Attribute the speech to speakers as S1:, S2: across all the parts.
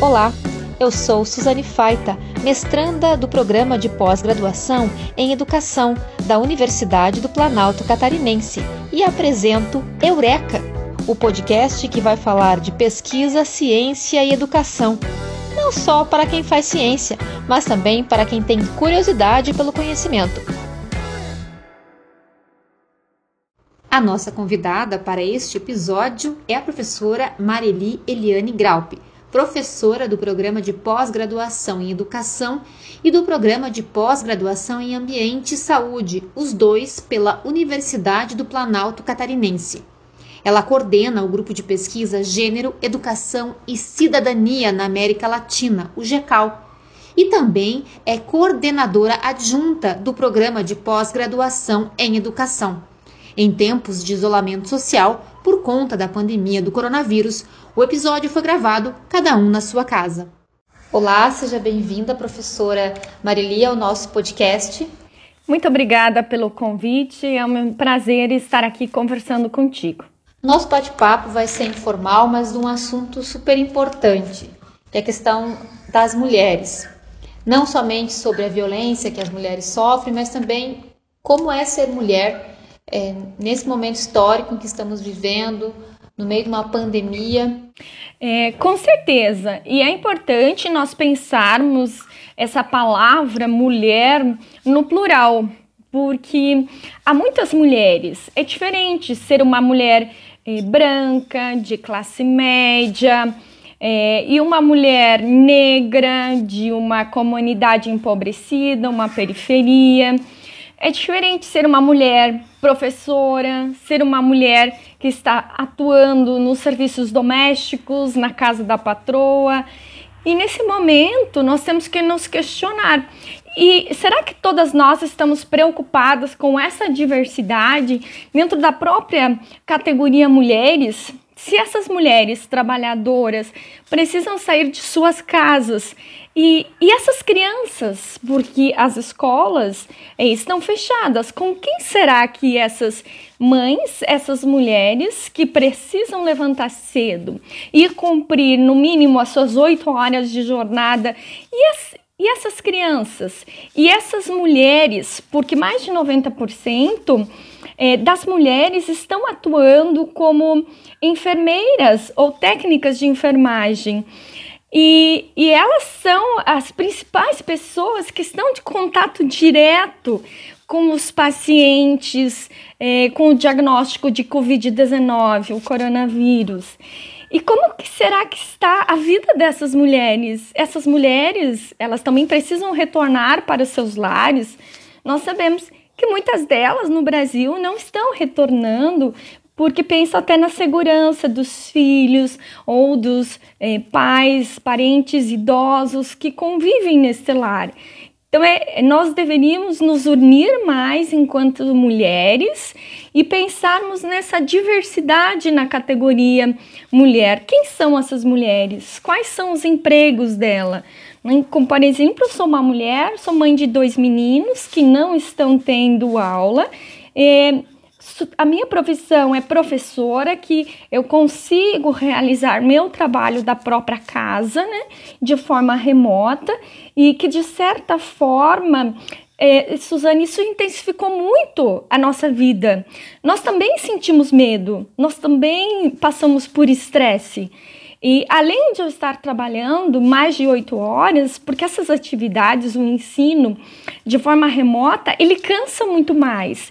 S1: Olá, eu sou Suzane Faita, mestranda do programa de pós-graduação em Educação da Universidade do Planalto Catarinense e apresento Eureka, o podcast que vai falar de pesquisa, ciência e educação. Não só para quem faz ciência, mas também para quem tem curiosidade pelo conhecimento. A nossa convidada para este episódio é a professora Mareli Eliane Graupe professora do programa de pós-graduação em Educação e do programa de pós-graduação em Ambiente e Saúde, os dois pela Universidade do Planalto Catarinense. Ela coordena o grupo de pesquisa Gênero, Educação e Cidadania na América Latina, o GECAL, e também é coordenadora adjunta do programa de pós-graduação em Educação. Em tempos de isolamento social, por conta da pandemia do coronavírus, o episódio foi gravado cada um na sua casa. Olá, seja bem-vinda, professora Marilia, ao nosso podcast.
S2: Muito obrigada pelo convite, é um prazer estar aqui conversando contigo.
S1: Nosso bate-papo vai ser informal, mas de um assunto super importante, que é a questão das mulheres. Não somente sobre a violência que as mulheres sofrem, mas também como é ser mulher é, nesse momento histórico em que estamos vivendo, no meio de uma pandemia?
S2: É, com certeza. E é importante nós pensarmos essa palavra mulher no plural, porque há muitas mulheres. É diferente ser uma mulher é, branca, de classe média. É, e uma mulher negra de uma comunidade empobrecida, uma periferia. É diferente ser uma mulher professora, ser uma mulher que está atuando nos serviços domésticos, na casa da patroa. E nesse momento nós temos que nos questionar: e será que todas nós estamos preocupadas com essa diversidade dentro da própria categoria mulheres? Se essas mulheres trabalhadoras precisam sair de suas casas e, e essas crianças, porque as escolas é, estão fechadas, com quem será que essas mães, essas mulheres que precisam levantar cedo e cumprir no mínimo as suas oito horas de jornada? E as, e essas crianças? E essas mulheres, porque mais de 90% é, das mulheres estão atuando como enfermeiras ou técnicas de enfermagem. E, e elas são as principais pessoas que estão de contato direto com os pacientes é, com o diagnóstico de Covid-19, o coronavírus. E como que será que está a vida dessas mulheres? Essas mulheres, elas também precisam retornar para os seus lares. Nós sabemos que muitas delas no Brasil não estão retornando porque pensa até na segurança dos filhos ou dos eh, pais, parentes idosos que convivem nesse lar. Então, é, nós deveríamos nos unir mais enquanto mulheres e pensarmos nessa diversidade na categoria mulher. Quem são essas mulheres? Quais são os empregos dela? Como, por exemplo, eu sou uma mulher, sou mãe de dois meninos que não estão tendo aula. É, a minha profissão é professora, que eu consigo realizar meu trabalho da própria casa, né, de forma remota, e que de certa forma é, Suzane, isso intensificou muito a nossa vida. Nós também sentimos medo, nós também passamos por estresse. E além de eu estar trabalhando mais de oito horas, porque essas atividades, o ensino de forma remota, ele cansa muito mais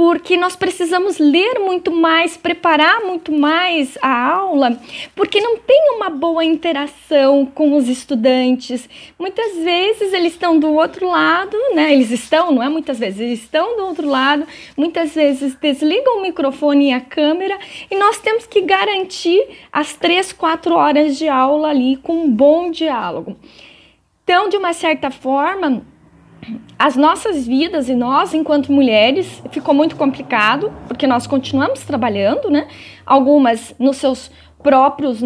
S2: porque nós precisamos ler muito mais, preparar muito mais a aula, porque não tem uma boa interação com os estudantes. Muitas vezes eles estão do outro lado, né? Eles estão, não é muitas vezes, eles estão do outro lado, muitas vezes desligam o microfone e a câmera, e nós temos que garantir as três, quatro horas de aula ali com um bom diálogo. Então, de uma certa forma, as nossas vidas e nós, enquanto mulheres, ficou muito complicado, porque nós continuamos trabalhando, né? Algumas nos seus próprios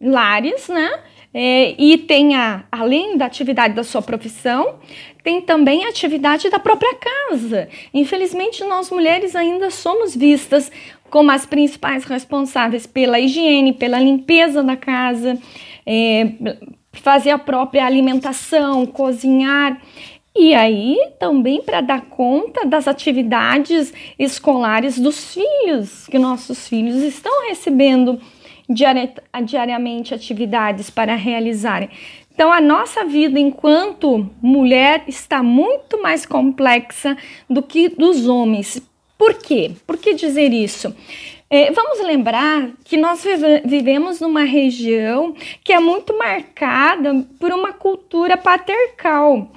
S2: lares, né? É, e tem, a, além da atividade da sua profissão, tem também a atividade da própria casa. Infelizmente, nós mulheres ainda somos vistas como as principais responsáveis pela higiene, pela limpeza da casa, é, fazer a própria alimentação, cozinhar. E aí também para dar conta das atividades escolares dos filhos, que nossos filhos estão recebendo diari diariamente atividades para realizarem. Então a nossa vida enquanto mulher está muito mais complexa do que dos homens. Por quê? Por que dizer isso? É, vamos lembrar que nós vivemos numa região que é muito marcada por uma cultura patriarcal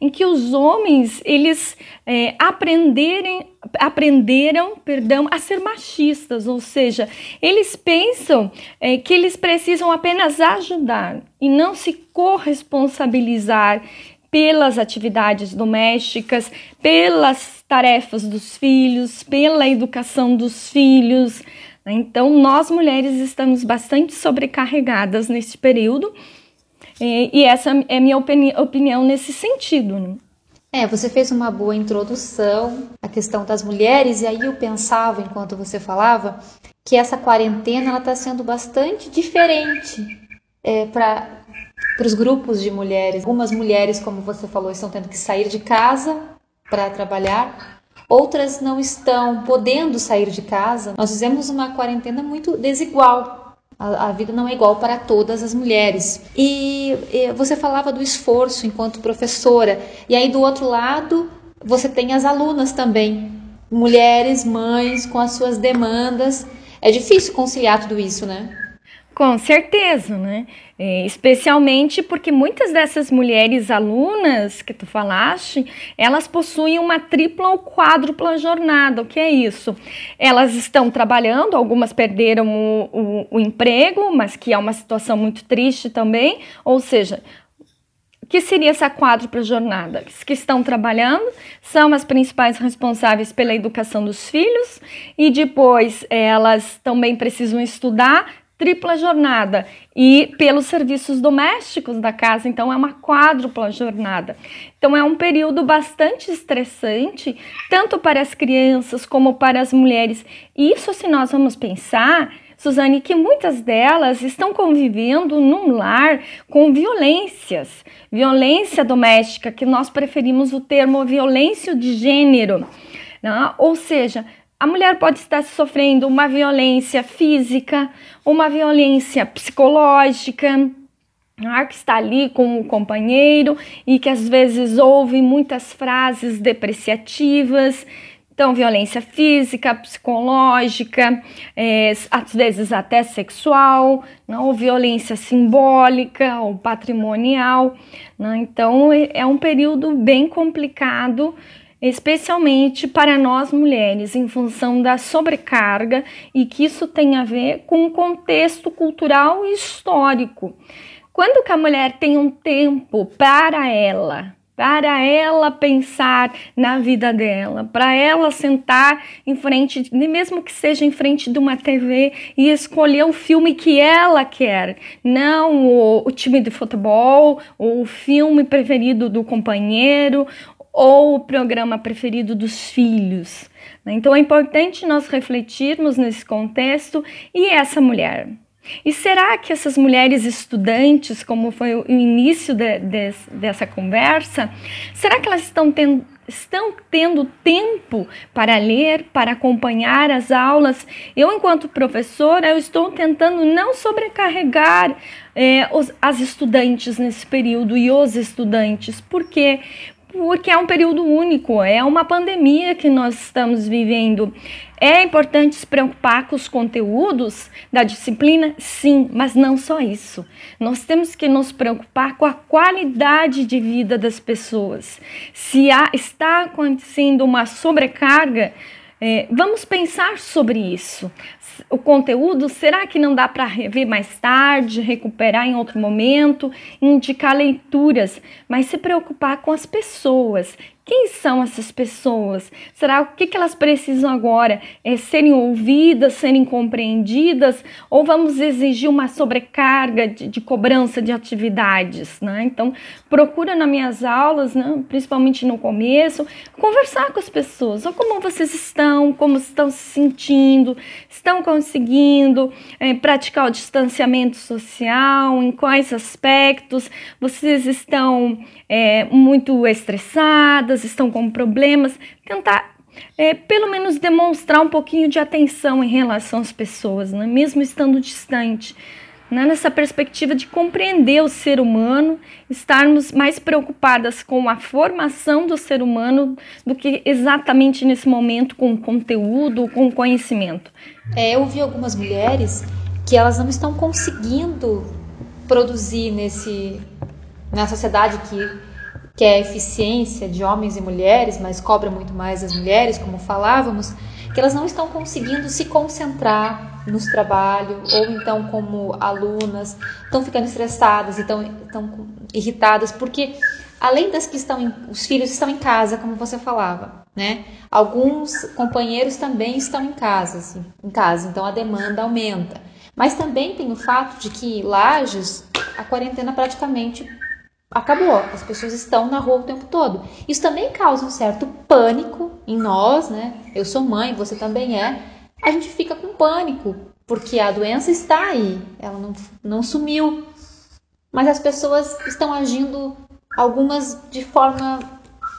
S2: em que os homens eles é, aprenderem, aprenderam perdão, a ser machistas, ou seja, eles pensam é, que eles precisam apenas ajudar e não se corresponsabilizar pelas atividades domésticas, pelas tarefas dos filhos, pela educação dos filhos. Então, nós mulheres estamos bastante sobrecarregadas nesse período e, e essa é minha opini opinião nesse sentido. Né?
S1: É, você fez uma boa introdução à questão das mulheres, e aí eu pensava, enquanto você falava, que essa quarentena está sendo bastante diferente é, para os grupos de mulheres. Algumas mulheres, como você falou, estão tendo que sair de casa para trabalhar, outras não estão podendo sair de casa. Nós fizemos uma quarentena muito desigual a, a, vida não é igual para todas as mulheres. E, e você falava do esforço enquanto professora, e aí do outro lado você tem as alunas também, mulheres, mães com as suas demandas. É difícil conciliar tudo isso, né?
S2: Com certeza, né? É, especialmente porque muitas dessas mulheres alunas que tu falaste, elas possuem uma tripla ou quádrupla jornada. O que é isso? Elas estão trabalhando, algumas perderam o, o, o emprego, mas que é uma situação muito triste também. Ou seja, que seria essa quádrupla jornada? As que estão trabalhando são as principais responsáveis pela educação dos filhos e depois elas também precisam estudar tripla jornada e pelos serviços domésticos da casa, então é uma quádrupla jornada. Então é um período bastante estressante, tanto para as crianças como para as mulheres. Isso se nós vamos pensar, Suzane, que muitas delas estão convivendo num lar com violências, violência doméstica, que nós preferimos o termo violência de gênero. Né? Ou seja, a mulher pode estar sofrendo uma violência física, uma violência psicológica, né, que está ali com o companheiro e que às vezes ouve muitas frases depreciativas. Então, violência física, psicológica, é, às vezes até sexual, não, ou violência simbólica ou patrimonial. Não? Então, é, é um período bem complicado especialmente para nós mulheres, em função da sobrecarga e que isso tem a ver com o contexto cultural e histórico. Quando que a mulher tem um tempo para ela, para ela pensar na vida dela, para ela sentar em frente, mesmo que seja em frente de uma TV e escolher o filme que ela quer, não o, o time de futebol, ou o filme preferido do companheiro, ou o programa preferido dos filhos. Né? Então é importante nós refletirmos nesse contexto e essa mulher. E será que essas mulheres estudantes, como foi o início de, de, dessa conversa, será que elas estão tendo, estão tendo tempo para ler, para acompanhar as aulas? Eu, enquanto professora, eu estou tentando não sobrecarregar é, os, as estudantes nesse período e os estudantes. Por quê? Porque é um período único, é uma pandemia que nós estamos vivendo. É importante se preocupar com os conteúdos da disciplina? Sim, mas não só isso. Nós temos que nos preocupar com a qualidade de vida das pessoas. Se há, está acontecendo uma sobrecarga, é, vamos pensar sobre isso. O conteúdo, será que não dá para rever mais tarde, recuperar em outro momento, indicar leituras, mas se preocupar com as pessoas quem são essas pessoas? Será o que, que elas precisam agora? É serem ouvidas, serem compreendidas? Ou vamos exigir uma sobrecarga de, de cobrança de atividades? Né? Então, procura nas minhas aulas, né, principalmente no começo, conversar com as pessoas. Ou como vocês estão, como estão se sentindo, estão conseguindo é, praticar o distanciamento social? Em quais aspectos? Vocês estão é, muito estressadas? Estão com problemas? Tentar é, pelo menos demonstrar um pouquinho de atenção em relação às pessoas, né? mesmo estando distante né, nessa perspectiva de compreender o ser humano, estarmos mais preocupadas com a formação do ser humano do que exatamente nesse momento com o conteúdo, com o conhecimento.
S1: É, eu vi algumas mulheres que elas não estão conseguindo produzir nesse na sociedade que que é eficiência de homens e mulheres, mas cobra muito mais as mulheres, como falávamos, que elas não estão conseguindo se concentrar nos trabalhos, ou então como alunas, estão ficando estressadas e estão, estão irritadas, porque além das que estão em, os filhos estão em casa, como você falava, né? Alguns companheiros também estão em casa, assim, em casa, então a demanda aumenta. Mas também tem o fato de que Lages, a quarentena praticamente acabou. As pessoas estão na rua o tempo todo. Isso também causa um certo pânico em nós, né? Eu sou mãe, você também é a gente fica com pânico, porque a doença está aí, ela não, não sumiu. Mas as pessoas estão agindo, algumas de forma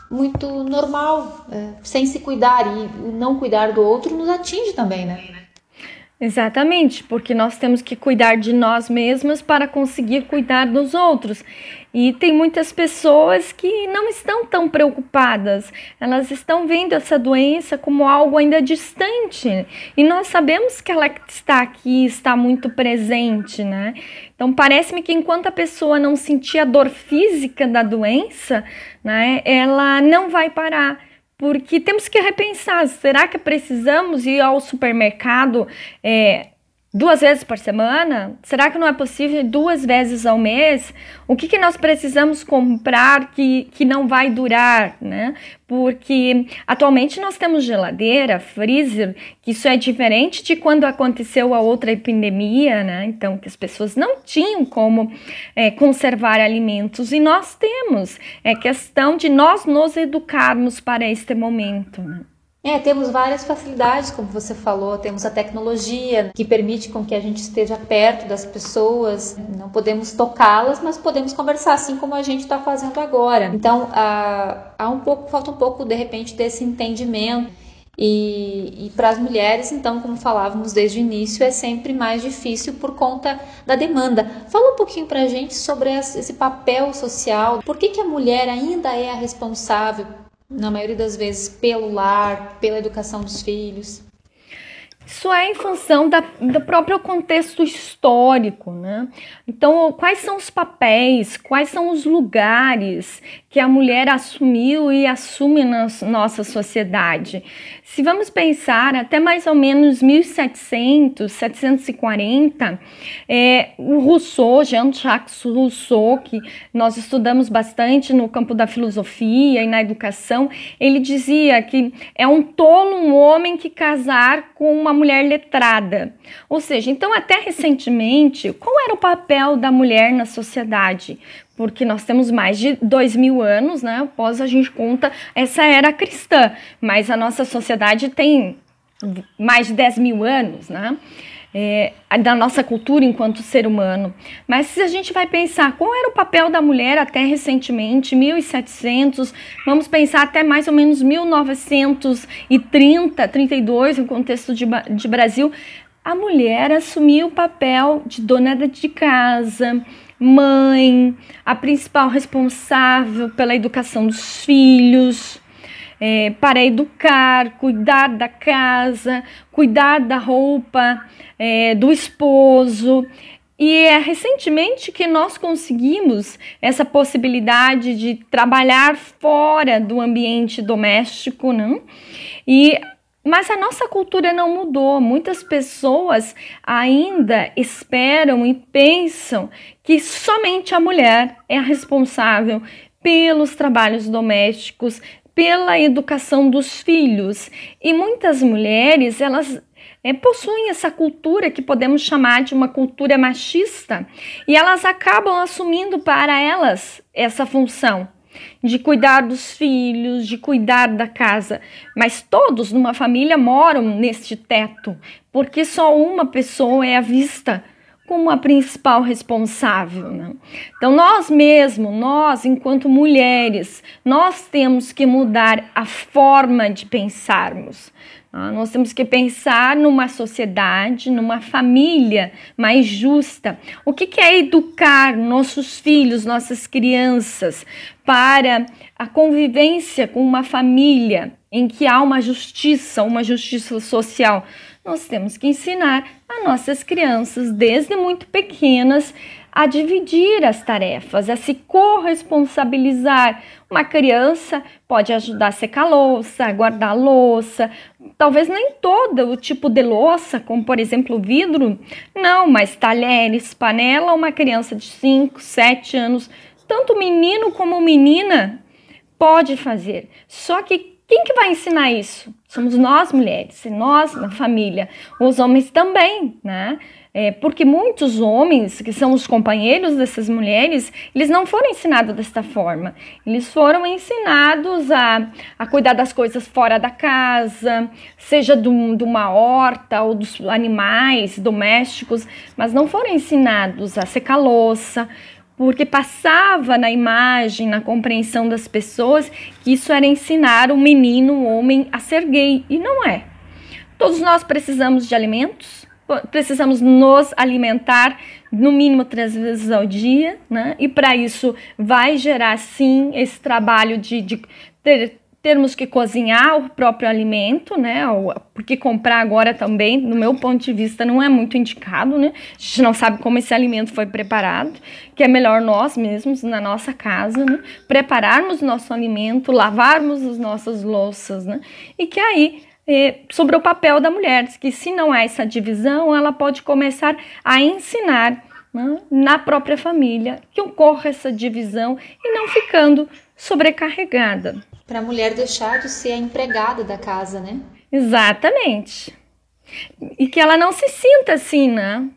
S1: muito normal, é, sem se cuidar, e não cuidar do outro nos atinge também, né?
S2: Exatamente, porque nós temos que cuidar de nós mesmos para conseguir cuidar dos outros. E tem muitas pessoas que não estão tão preocupadas, elas estão vendo essa doença como algo ainda distante. E nós sabemos que ela está aqui, está muito presente, né? Então parece-me que enquanto a pessoa não sentir a dor física da doença, né, ela não vai parar porque temos que repensar: será que precisamos ir ao supermercado é, duas vezes por semana? Será que não é possível duas vezes ao mês? O que, que nós precisamos comprar que, que não vai durar, né? Porque atualmente nós temos geladeira, freezer, que isso é diferente de quando aconteceu a outra epidemia, né? Então, que as pessoas não tinham como é, conservar alimentos e nós temos. É questão de nós nos educarmos para este momento, né?
S1: É, temos várias facilidades, como você falou, temos a tecnologia que permite com que a gente esteja perto das pessoas, não podemos tocá-las, mas podemos conversar assim como a gente está fazendo agora. Então, há, há um pouco, falta um pouco de repente desse entendimento. E, e para as mulheres, então, como falávamos desde o início, é sempre mais difícil por conta da demanda. Fala um pouquinho para a gente sobre esse papel social. Por que, que a mulher ainda é a responsável na maioria das vezes pelo lar, pela educação dos filhos.
S2: Isso é em função da, do próprio contexto histórico, né? Então, quais são os papéis, quais são os lugares que a mulher assumiu e assume na nossa sociedade? Se vamos pensar, até mais ou menos 1700, 740, é, o Rousseau, Jean-Jacques Rousseau, que nós estudamos bastante no campo da filosofia e na educação, ele dizia que é um tolo um homem que casar com uma mulher letrada. Ou seja, então até recentemente, qual era o papel da mulher na sociedade? porque nós temos mais de dois mil anos, né? Após a gente conta essa era cristã, mas a nossa sociedade tem mais de 10 mil anos, né? É, da nossa cultura enquanto ser humano. Mas se a gente vai pensar qual era o papel da mulher até recentemente, 1700, vamos pensar até mais ou menos 1930, 32, no contexto de, de Brasil, a mulher assumiu o papel de dona de casa, mãe, a principal responsável pela educação dos filhos, é, para educar, cuidar da casa, cuidar da roupa é, do esposo. E é recentemente que nós conseguimos essa possibilidade de trabalhar fora do ambiente doméstico, né? E mas a nossa cultura não mudou. Muitas pessoas ainda esperam e pensam que somente a mulher é a responsável pelos trabalhos domésticos, pela educação dos filhos. E muitas mulheres, elas é, possuem essa cultura que podemos chamar de uma cultura machista e elas acabam assumindo para elas essa função. de cuidar dos filhos, de cuidar da casa. Mas todos numa família moram neste teto, porque só uma pessoa é à vista como a principal responsável. Né? Então, nós mesmos, nós, enquanto mulheres, nós temos que mudar a forma de pensarmos. Né? Nós temos que pensar numa sociedade, numa família mais justa. O que, que é educar nossos filhos, nossas crianças, para a convivência com uma família em que há uma justiça, uma justiça social? nós temos que ensinar a nossas crianças, desde muito pequenas, a dividir as tarefas, a se corresponsabilizar. Uma criança pode ajudar a secar louça, a guardar louça, talvez nem todo o tipo de louça, como por exemplo vidro, não, mas talheres, panela, uma criança de 5, 7 anos, tanto menino como menina pode fazer. Só que quem que vai ensinar isso? Somos nós mulheres, nós na família, os homens também, né? É, porque muitos homens, que são os companheiros dessas mulheres, eles não foram ensinados desta forma. Eles foram ensinados a, a cuidar das coisas fora da casa, seja de uma horta ou dos animais domésticos, mas não foram ensinados a secar louça, porque passava na imagem, na compreensão das pessoas, que isso era ensinar o menino, o homem, a ser gay. E não é. Todos nós precisamos de alimentos, precisamos nos alimentar no mínimo três vezes ao dia, né? E para isso vai gerar sim esse trabalho de, de ter, termos que cozinhar o próprio alimento, né? Porque comprar agora também, no meu ponto de vista, não é muito indicado, né? A gente não sabe como esse alimento foi preparado, que é melhor nós mesmos, na nossa casa, né? Prepararmos nosso alimento, lavarmos as nossas louças, né? E que aí sobre o papel da mulher, que se não há essa divisão, ela pode começar a ensinar né, na própria família que ocorra essa divisão e não ficando sobrecarregada
S1: para a mulher deixar de ser a empregada da casa, né?
S2: Exatamente. E que ela não se sinta assim, né?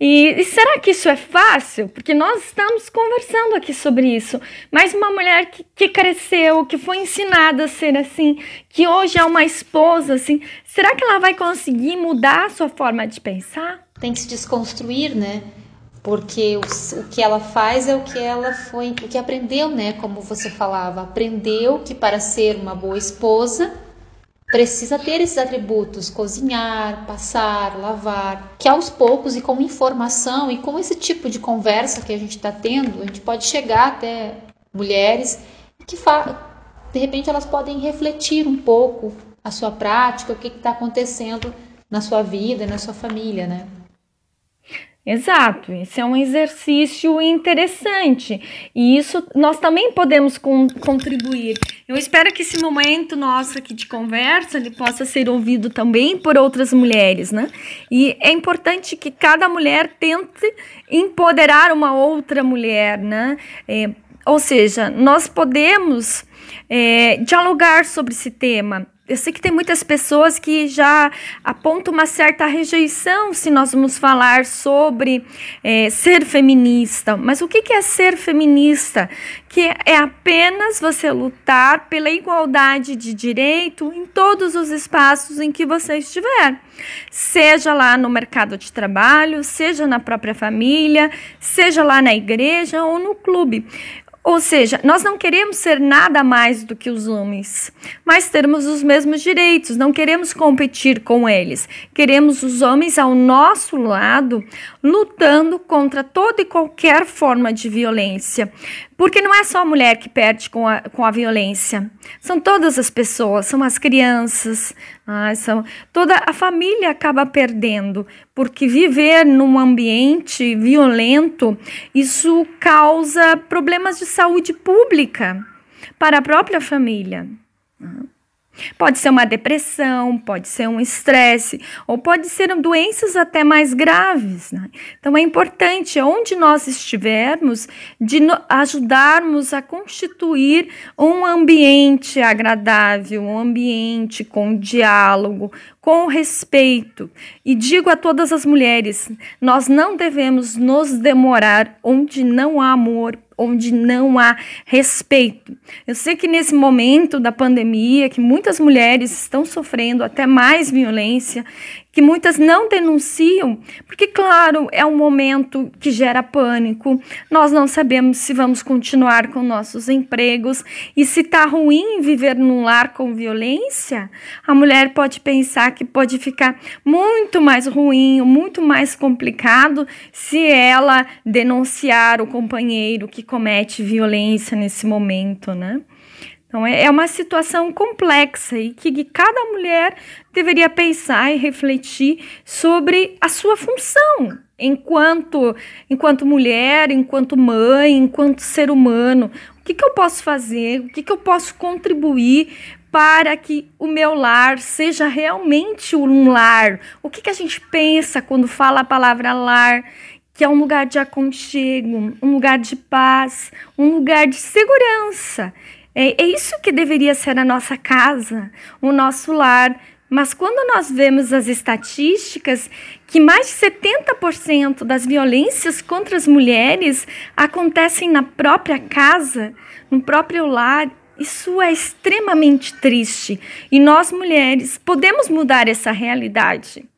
S2: E, e, será que isso é fácil? Porque nós estamos conversando aqui sobre isso. Mas uma mulher que, que cresceu, que foi ensinada a ser assim, que hoje é uma esposa assim, será que ela vai conseguir mudar a sua forma de pensar?
S1: Tem que se desconstruir, né? porque o, o, que ela faz é o que ela foi, o que aprendeu, né? Como você falava, aprendeu que para ser uma boa esposa precisa ter esses atributos: cozinhar, passar, lavar. Que aos poucos e com informação e com esse tipo de conversa que a gente está tendo, a gente pode chegar até mulheres que de repente elas podem refletir um pouco a sua prática, o que está acontecendo na sua vida, na sua família, né?
S2: Exato, esse é um exercício interessante e isso nós também podemos com, contribuir. Eu espero que esse momento nosso aqui de conversa ele possa ser ouvido também por outras mulheres, né? E é importante que cada mulher tente empoderar uma outra mulher, né? É, ou seja, nós podemos é, dialogar sobre esse tema eu sei que tem muitas pessoas que já apontam uma certa rejeição se nós vamos falar sobre é, ser feminista. Mas o que é ser feminista? Que é apenas você lutar pela igualdade de direito em todos os espaços em que você estiver. Seja lá no mercado de trabalho, seja na própria família, seja lá na igreja ou no clube. Ou seja, nós não queremos ser nada mais do que os homens, mas termos os mesmos direitos, não queremos competir com eles. Queremos os homens ao nosso lado, lutando contra toda e qualquer forma de violência. Porque não é só a mulher que perde com a, com a violência, são todas as pessoas, são as crianças, ah, são, toda a família acaba perdendo, porque viver num ambiente violento, isso causa problemas de saúde pública para a própria família. Ah. Pode ser uma depressão, pode ser um estresse, ou pode ser doenças até mais graves. Né? Então é importante, onde nós estivermos, de ajudarmos a constituir um ambiente agradável, um ambiente com diálogo, com respeito. E digo a todas as mulheres: nós não devemos nos demorar onde não há amor onde não há respeito. Eu sei que nesse momento da pandemia, que muitas mulheres estão sofrendo até mais violência, que muitas não denunciam, porque, claro, é um momento que gera pânico, nós não sabemos se vamos continuar com nossos empregos e se está ruim viver num lar com violência, a mulher pode pensar que pode ficar muito mais ruim, muito mais complicado se ela denunciar o companheiro que comete violência nesse momento, né? Então, é, é uma situação complexa e que cada mulher deveria pensar e refletir sobre a sua função enquanto, enquanto mulher, enquanto mãe, enquanto ser humano. O que, que eu posso fazer? O que, que eu posso contribuir para que o meu lar seja realmente um lar? O que, que a gente pensa quando fala a palavra lar? Que é um lugar de aconchego, um lugar de paz, um lugar de segurança. É, é isso que deveria ser a nossa casa, o nosso lar. Mas quando nós vemos as estatísticas que mais de 70% das violências contra as mulheres acontecem na própria casa, no próprio lar, isso é extremamente triste. E nós mulheres podemos mudar essa realidade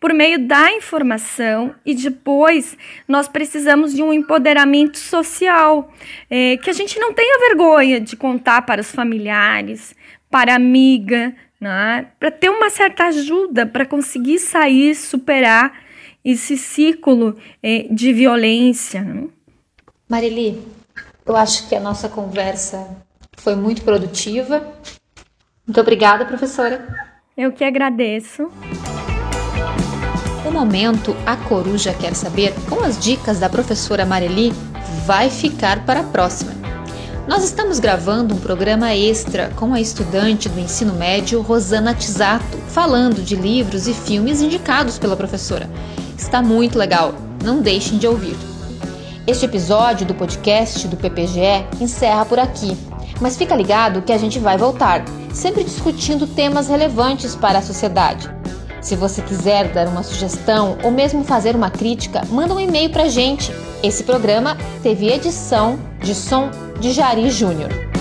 S2: por meio da informação e depois nós precisamos de um empoderamento social, é, que a gente não tenha vergonha de contar para os familiares, para a amiga, né, para ter uma certa ajuda para conseguir sair, superar esse ciclo é, de violência. Né?
S1: Marili, eu acho que a nossa conversa foi muito produtiva. Muito obrigada, professora.
S2: Eu que agradeço.
S1: Momento A Coruja Quer Saber, com as dicas da professora Mareli, vai ficar para a próxima. Nós estamos gravando um programa extra com a estudante do ensino médio Rosana Tisato, falando de livros e filmes indicados pela professora. Está muito legal, não deixem de ouvir. Este episódio do podcast do PPGE encerra por aqui, mas fica ligado que a gente vai voltar, sempre discutindo temas relevantes para a sociedade. Se você quiser dar uma sugestão ou mesmo fazer uma crítica, manda um e-mail para gente. Esse programa teve edição de som de Jari Júnior.